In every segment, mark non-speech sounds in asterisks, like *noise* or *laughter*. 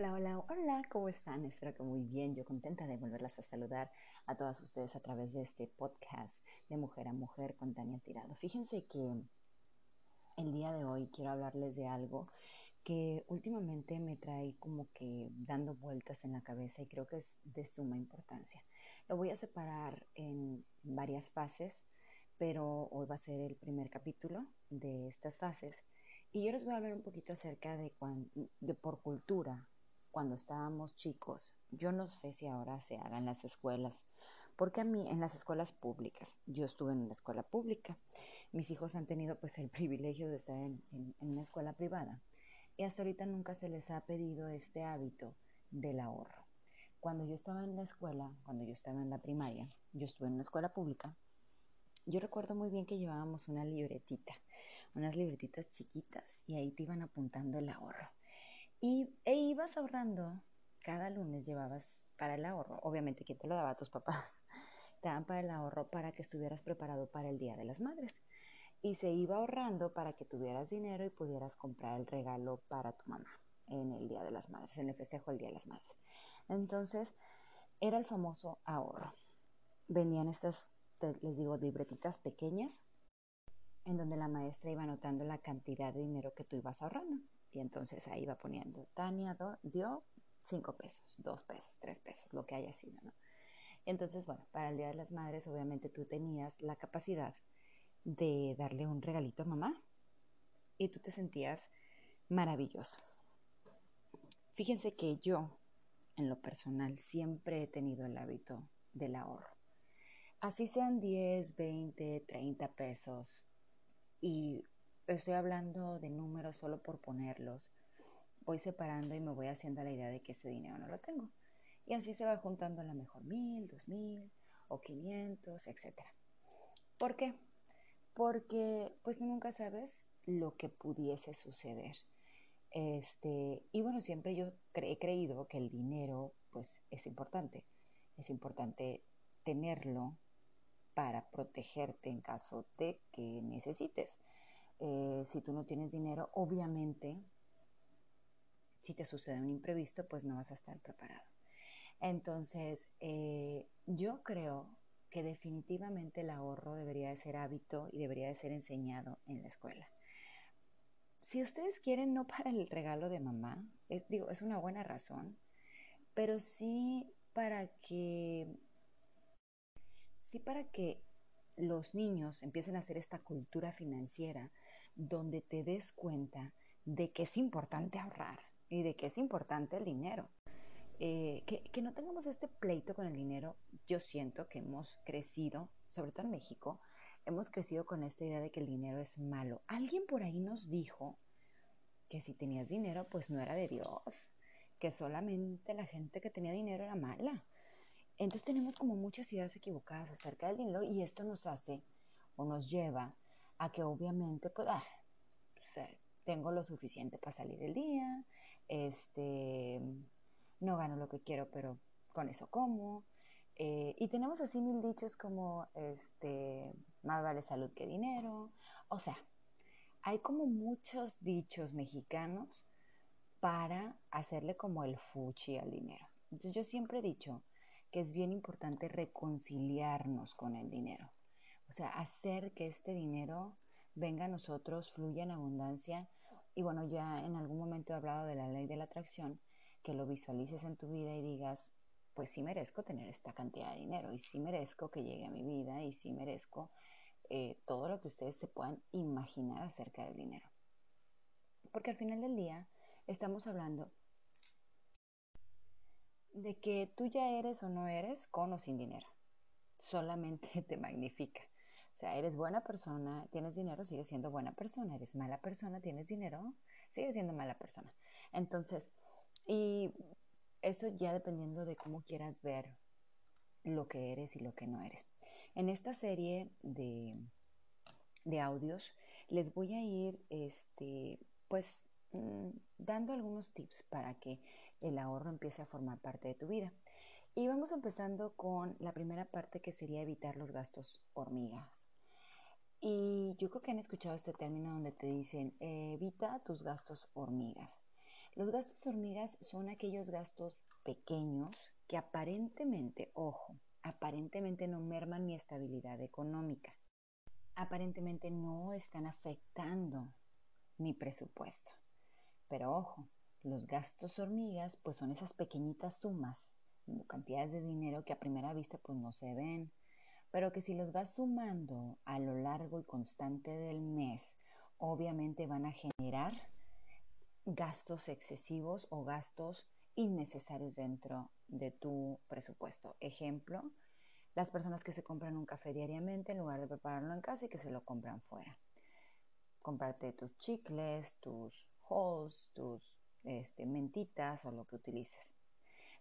Hola, hola, hola, ¿cómo están? Espero que muy bien. Yo contenta de volverlas a saludar a todas ustedes a través de este podcast de Mujer a Mujer con Tania Tirado. Fíjense que el día de hoy quiero hablarles de algo que últimamente me trae como que dando vueltas en la cabeza y creo que es de suma importancia. Lo voy a separar en varias fases, pero hoy va a ser el primer capítulo de estas fases. Y yo les voy a hablar un poquito acerca de, de por cultura, cuando estábamos chicos, yo no sé si ahora se haga en las escuelas, porque a mí en las escuelas públicas, yo estuve en una escuela pública, mis hijos han tenido pues el *laughs* privilegio de estar en, en una escuela privada y hasta ahorita nunca se les ha pedido este hábito del ahorro. Cuando yo estaba en la escuela, cuando yo estaba en la primaria, yo estuve en una escuela pública, yo recuerdo muy bien que llevábamos una libretita, unas libretitas chiquitas y ahí te iban apuntando el ahorro. Y, e ibas ahorrando, cada lunes llevabas para el ahorro, obviamente que te lo daba tus papás, *laughs* te daban para el ahorro para que estuvieras preparado para el Día de las Madres. Y se iba ahorrando para que tuvieras dinero y pudieras comprar el regalo para tu mamá en el Día de las Madres, en el festejo del Día de las Madres. Entonces, era el famoso ahorro. Venían estas, les digo, libretitas pequeñas en donde la maestra iba anotando la cantidad de dinero que tú ibas ahorrando. Y entonces ahí va poniendo, Tania dio cinco pesos, dos pesos, tres pesos, lo que haya sido, ¿no? Entonces, bueno, para el Día de las Madres, obviamente tú tenías la capacidad de darle un regalito a mamá y tú te sentías maravilloso. Fíjense que yo, en lo personal, siempre he tenido el hábito del ahorro. Así sean 10, 20, 30 pesos. Y estoy hablando de números solo por ponerlos. Voy separando y me voy haciendo la idea de que ese dinero no lo tengo. Y así se va juntando a lo mejor mil, dos mil o quinientos, etc. ¿Por qué? Porque pues nunca sabes lo que pudiese suceder. Este, y bueno, siempre yo he creído que el dinero pues es importante. Es importante tenerlo para protegerte en caso de que necesites. Eh, si tú no tienes dinero, obviamente, si te sucede un imprevisto, pues no vas a estar preparado. Entonces, eh, yo creo que definitivamente el ahorro debería de ser hábito y debería de ser enseñado en la escuela. Si ustedes quieren, no para el regalo de mamá, digo, es una buena razón, pero sí para que, sí para que los niños empiecen a hacer esta cultura financiera donde te des cuenta de que es importante ahorrar y de que es importante el dinero. Eh, que, que, no tengamos este pleito con el dinero, yo siento que hemos crecido, sobre todo en México, hemos crecido con esta idea de que el dinero es malo. Alguien por ahí nos dijo que si tenías dinero, pues no era de Dios, que solamente la gente que tenía dinero era mala. Entonces tenemos como muchas ideas equivocadas acerca del dinero y esto nos hace o nos lleva a que obviamente, pues, ah, tengo lo suficiente para salir el día, este, no gano lo que quiero, pero con eso como. Eh, y tenemos así mil dichos como, este, más vale salud que dinero. O sea, hay como muchos dichos mexicanos para hacerle como el fuchi al dinero. Entonces yo siempre he dicho, que es bien importante reconciliarnos con el dinero. O sea, hacer que este dinero venga a nosotros, fluya en abundancia. Y bueno, ya en algún momento he hablado de la ley de la atracción, que lo visualices en tu vida y digas, pues sí merezco tener esta cantidad de dinero y sí merezco que llegue a mi vida y sí merezco eh, todo lo que ustedes se puedan imaginar acerca del dinero. Porque al final del día estamos hablando de que tú ya eres o no eres con o sin dinero. Solamente *laughs* te magnifica. O sea, eres buena persona, tienes dinero, sigues siendo buena persona. Eres mala persona, tienes dinero, sigues siendo mala persona. Entonces, y eso ya dependiendo de cómo quieras ver lo que eres y lo que no eres. En esta serie de, de audios les voy a ir, este, pues, Mm, dando algunos tips para que el ahorro empiece a formar parte de tu vida. Y vamos empezando con la primera parte que sería evitar los gastos hormigas. Y yo creo que han escuchado este término donde te dicen evita tus gastos hormigas. Los gastos hormigas son aquellos gastos pequeños que aparentemente, ojo, aparentemente no merman mi estabilidad económica. Aparentemente no están afectando mi presupuesto. Pero ojo, los gastos hormigas pues son esas pequeñitas sumas, cantidades de dinero que a primera vista pues no se ven, pero que si los vas sumando a lo largo y constante del mes, obviamente van a generar gastos excesivos o gastos innecesarios dentro de tu presupuesto. Ejemplo, las personas que se compran un café diariamente en lugar de prepararlo en casa y que se lo compran fuera. Comprarte tus chicles, tus halls, tus este, mentitas o lo que utilices.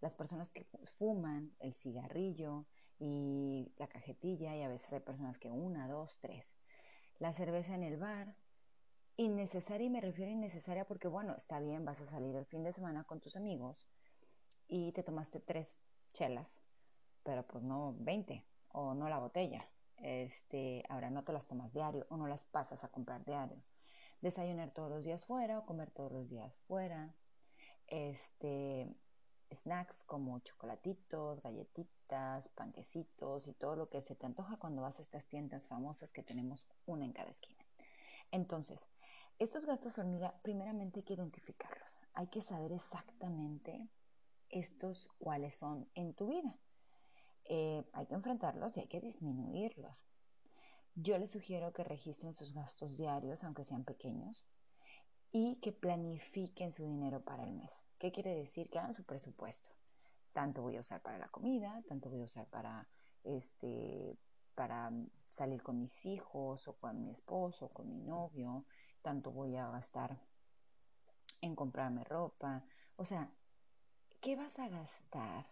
Las personas que fuman el cigarrillo y la cajetilla y a veces hay personas que una, dos, tres. La cerveza en el bar, innecesaria y me refiero a innecesaria porque bueno, está bien, vas a salir el fin de semana con tus amigos y te tomaste tres chelas, pero pues no 20 o no la botella. Este, ahora no te las tomas diario o no las pasas a comprar diario. Desayunar todos los días fuera o comer todos los días fuera. Este, snacks como chocolatitos, galletitas, panquecitos y todo lo que se te antoja cuando vas a estas tiendas famosas que tenemos una en cada esquina. Entonces, estos gastos hormiga, primeramente hay que identificarlos. Hay que saber exactamente estos cuáles son en tu vida. Eh, hay que enfrentarlos y hay que disminuirlos. Yo les sugiero que registren sus gastos diarios, aunque sean pequeños, y que planifiquen su dinero para el mes. ¿Qué quiere decir? Que hagan su presupuesto. Tanto voy a usar para la comida, tanto voy a usar para, este, para salir con mis hijos o con mi esposo o con mi novio, tanto voy a gastar en comprarme ropa. O sea, ¿qué vas a gastar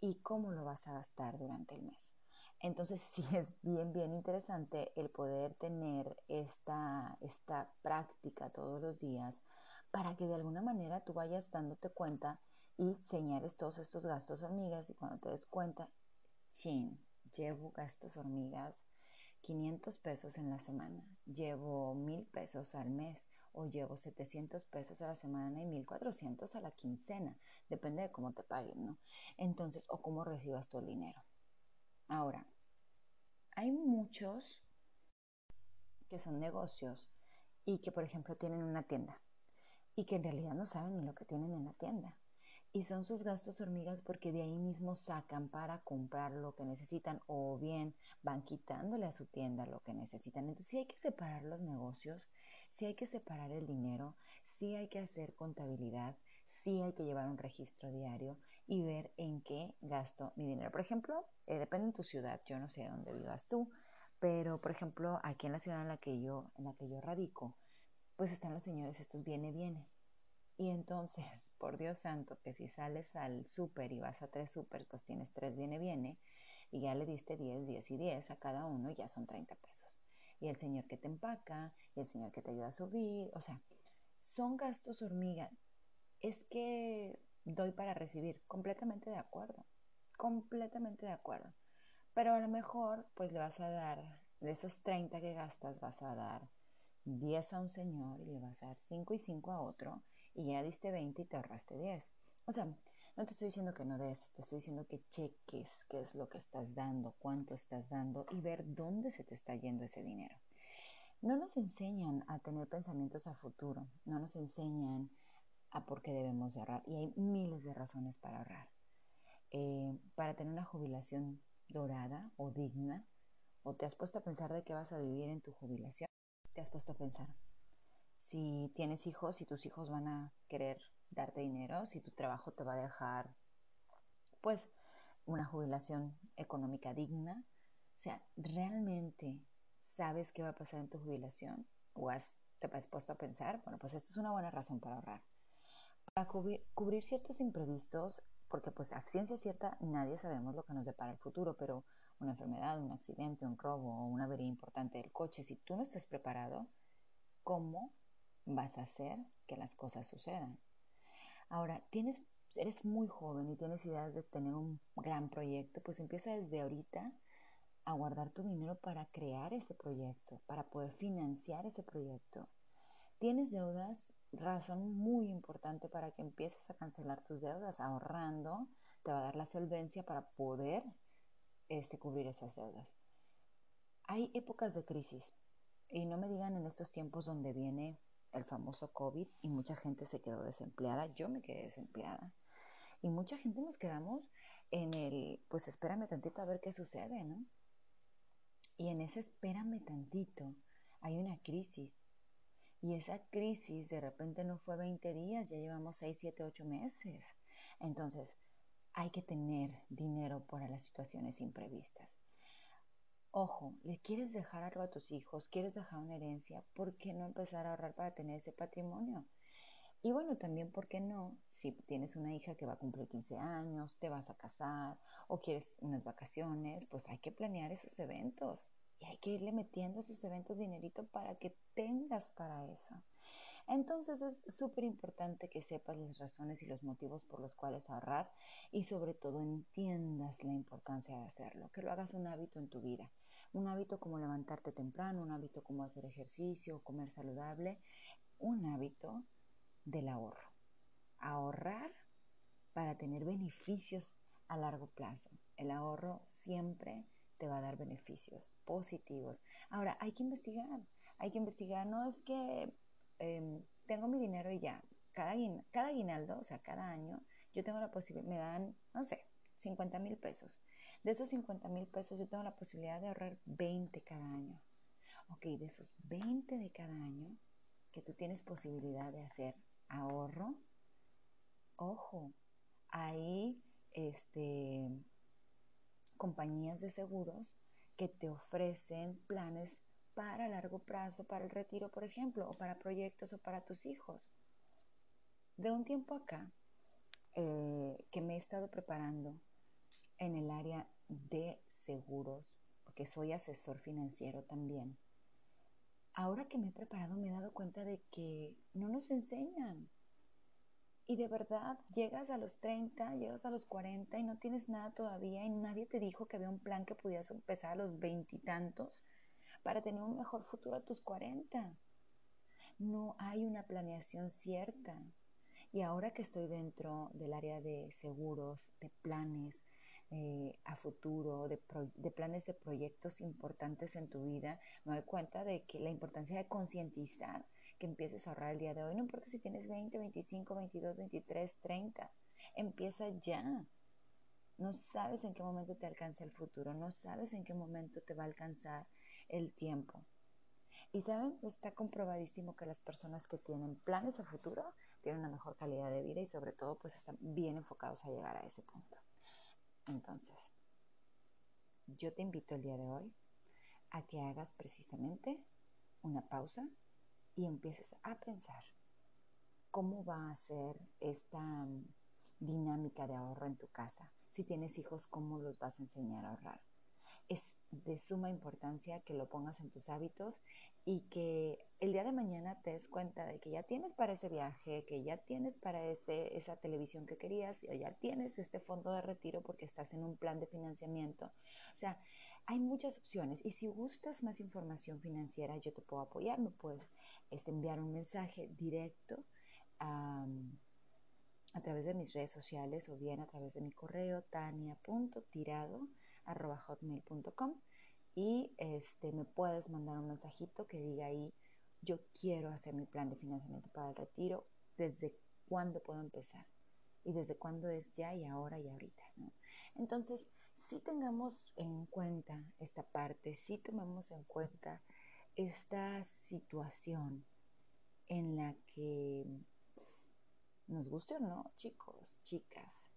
y cómo lo vas a gastar durante el mes? Entonces *laughs* sí es bien, bien interesante el poder tener esta, esta práctica todos los días para que de alguna manera tú vayas dándote cuenta y señales todos estos gastos hormigas y cuando te des cuenta, chin, llevo gastos hormigas 500 pesos en la semana, llevo 1000 pesos al mes o llevo 700 pesos a la semana y 1400 a la quincena, depende de cómo te paguen, ¿no? Entonces, o cómo recibas tu dinero. Ahora, hay muchos que son negocios y que, por ejemplo, tienen una tienda y que en realidad no saben ni lo que tienen en la tienda. Y son sus gastos hormigas porque de ahí mismo sacan para comprar lo que necesitan o bien van quitándole a su tienda lo que necesitan. Entonces sí hay que separar los negocios, sí hay que separar el dinero, sí hay que hacer contabilidad, sí hay que llevar un registro diario y ver en qué gasto mi dinero. Por ejemplo, eh, depende de tu ciudad, yo no sé dónde vivas tú, pero por ejemplo, aquí en la ciudad en la que yo, en la que yo radico, pues están los señores, estos viene, viene. Y entonces, *laughs* por Dios santo, que si sales al súper y vas a tres súper, pues tienes tres viene, viene, y ya le diste 10, 10 y 10 a cada uno, ya son 30 pesos. Y el señor que te empaca, y el señor que te ayuda a subir, o sea, son gastos hormiga. Es que doy para recibir. Completamente de acuerdo. Completamente de acuerdo. Pero a lo mejor, pues le vas a dar, de esos 30 que gastas, vas a dar 10 a un señor y le vas a dar 5 y 5 a otro y ya diste 20 y te ahorraste 10. O sea, no te estoy diciendo que no des, te estoy diciendo que cheques qué es lo que estás dando, cuánto estás dando y ver dónde se te está yendo ese dinero. No nos enseñan a tener pensamientos a futuro, no nos enseñan a por qué debemos ahorrar. Y hay miles de razones para ahorrar. Eh, para tener una jubilación dorada o digna, o te has puesto a pensar de qué vas a vivir en tu jubilación, te has puesto a pensar si tienes hijos, si tus hijos van a querer darte dinero, si tu trabajo te va a dejar, pues, una jubilación económica digna. O sea, ¿realmente sabes qué va a pasar en tu jubilación? ¿O has, te has puesto a pensar? Bueno, pues esto es una buena razón para ahorrar para cubrir, ciertos imprevistos, porque pues a ciencia cierta nadie sabemos lo que nos depara el futuro, pero una enfermedad, un accidente, un robo o una avería importante del coche, si tú no estás preparado, ¿cómo vas a hacer que las cosas sucedan? Ahora, tienes, eres muy joven y tienes ideas de tener un gran proyecto, pues empieza desde ahorita a guardar tu dinero para crear ese proyecto, para poder financiar ese proyecto. Tienes deudas, razón muy importante para que empieces a cancelar tus deudas, ahorrando, te va a dar la solvencia para poder este, cubrir esas deudas. Hay épocas de crisis y no me digan en estos tiempos donde viene el famoso COVID y mucha gente se quedó desempleada, yo me quedé desempleada y mucha gente nos quedamos en el, pues espérame tantito a ver qué sucede, ¿no? Y en ese espérame tantito hay una crisis. Y esa crisis de repente no fue 20 días, ya llevamos 6, 7, 8 meses. Entonces, hay que tener dinero para las situaciones imprevistas. Ojo, le quieres dejar algo a tus hijos, quieres dejar una herencia, ¿por qué no empezar a ahorrar para tener ese patrimonio? Y bueno, también, ¿por qué no? Si tienes una hija que va a cumplir 15 años, te vas a casar o quieres unas vacaciones, pues hay que planear esos eventos y hay que irle metiendo esos eventos dinerito para que tengas para eso. Entonces es súper importante que sepas las razones y los motivos por los cuales ahorrar y sobre todo entiendas la importancia de hacerlo, que lo hagas un hábito en tu vida. Un hábito como levantarte temprano, un hábito como hacer ejercicio, comer saludable, un hábito del ahorro. Ahorrar para tener beneficios a largo plazo. El ahorro siempre te va a dar beneficios positivos. Ahora, hay que investigar, hay que investigar, no es que Em, tengo mi dinero y ya. Cada, cada aguinaldo, o sea, cada año, yo tengo la posibilidad, me dan, no sé, 50 mil pesos. De esos 50 mil pesos yo tengo la posibilidad de ahorrar 20 cada año. Ok, de esos 20 de cada año que tú tienes posibilidad de hacer ahorro, ojo, hay este, compañías de seguros que te ofrecen planes para largo plazo, para el retiro, por ejemplo, o para proyectos o para tus hijos. De un tiempo acá, eh, que me he estado preparando en el área de seguros, porque soy asesor financiero también, ahora que me he preparado me he dado cuenta de que no nos enseñan. Y de verdad, llegas a los 30, llegas a los 40 y no tienes nada todavía y nadie te dijo que había un plan que pudieras empezar a los veintitantos para tener un mejor futuro a tus 40. No hay una planeación cierta. Y ahora que estoy dentro del área de seguros, de planes eh, a futuro, de, de planes de proyectos importantes en tu vida, me doy cuenta de que la importancia de concientizar que empieces a ahorrar el día de hoy, no importa si tienes 20, 25, 22, 23, 30, empieza ya. No sabes en qué momento te alcanza el futuro, no sabes en qué momento te va a alcanzar el tiempo. Y saben, está comprobadísimo que las personas que tienen planes a futuro tienen una mejor calidad de vida y sobre todo pues están bien enfocados a llegar a ese punto. Entonces, yo te invito el día de hoy a que hagas precisamente una pausa y empieces a pensar cómo va a ser esta mm, dinámica de ahorro en tu casa. Si tienes hijos, ¿cómo los vas a enseñar a ahorrar? es de suma importancia que lo pongas en tus hábitos y que el día de mañana te des cuenta de que ya tienes para ese viaje, que ya tienes para ese, esa televisión que querías, o ya tienes este fondo de retiro porque estás en un plan de financiamiento. O sea, hay muchas opciones y si gustas más información financiera, yo te puedo apoyar, me puedes este, enviar un mensaje directo a, través de mis redes sociales o bien a través de mi correo tania.tirado arroba hotmail.com y este, me puedes mandar un mensajito que diga ahí, yo quiero hacer mi plan de financiamiento para el retiro, desde cuándo puedo empezar y desde cuándo es ya y ahora y ahorita. Entonces, si tengamos en cuenta esta parte, si tomemos en cuenta esta situación en la que nos guste o no, chicos, chicas,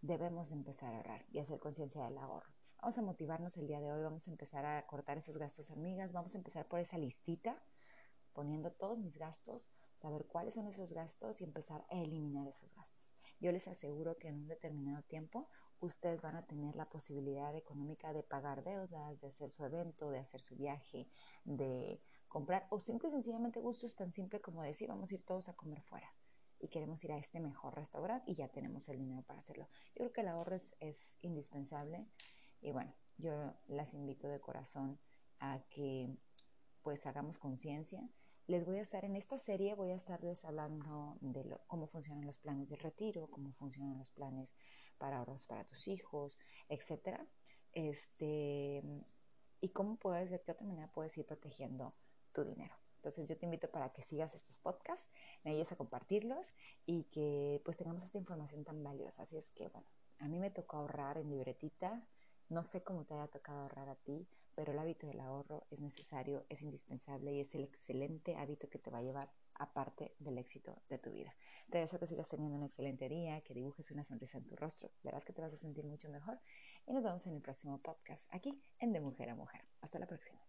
debemos empezar a ahorrar y hacer conciencia del ahorro. Vamos a motivarnos el día de hoy, vamos a empezar a cortar esos gastos amigas, vamos a empezar por esa listita, poniendo todos mis gastos, saber cuáles son esos gastos y empezar a eliminar esos gastos. Yo les aseguro que en un determinado tiempo ustedes van a tener la posibilidad económica de pagar deudas, de hacer su evento, de hacer su viaje, de comprar o simple y sencillamente gustos tan simple como decir vamos a ir todos a comer fuera y queremos ir a este mejor restaurante y ya tenemos el dinero para hacerlo. Yo creo que el ahorro es, indispensable y bueno, yo las invito de corazón a que pues hagamos conciencia les voy a estar en esta serie, voy a estarles hablando de cómo funcionan los planes de retiro, cómo funcionan los planes para ahorros para tus hijos, etcétera. Este, y cómo puedes, de qué otra manera puedes ir protegiendo tu dinero. Entonces yo te invito para que sigas estos podcasts, me ayudes a compartirlos y que pues tengamos esta información tan valiosa. Así es que bueno, a mí me tocó ahorrar en libretita, no sé cómo te haya tocado ahorrar a ti, pero el hábito del ahorro es necesario, es indispensable y es el excelente hábito que te va a llevar aparte del éxito de tu vida. Te deseo que sigas teniendo un excelente día, que dibujes una sonrisa en tu rostro, verás que te vas a sentir mucho mejor y nos vemos en el próximo podcast aquí en De Mujer a Mujer. Hasta la próxima.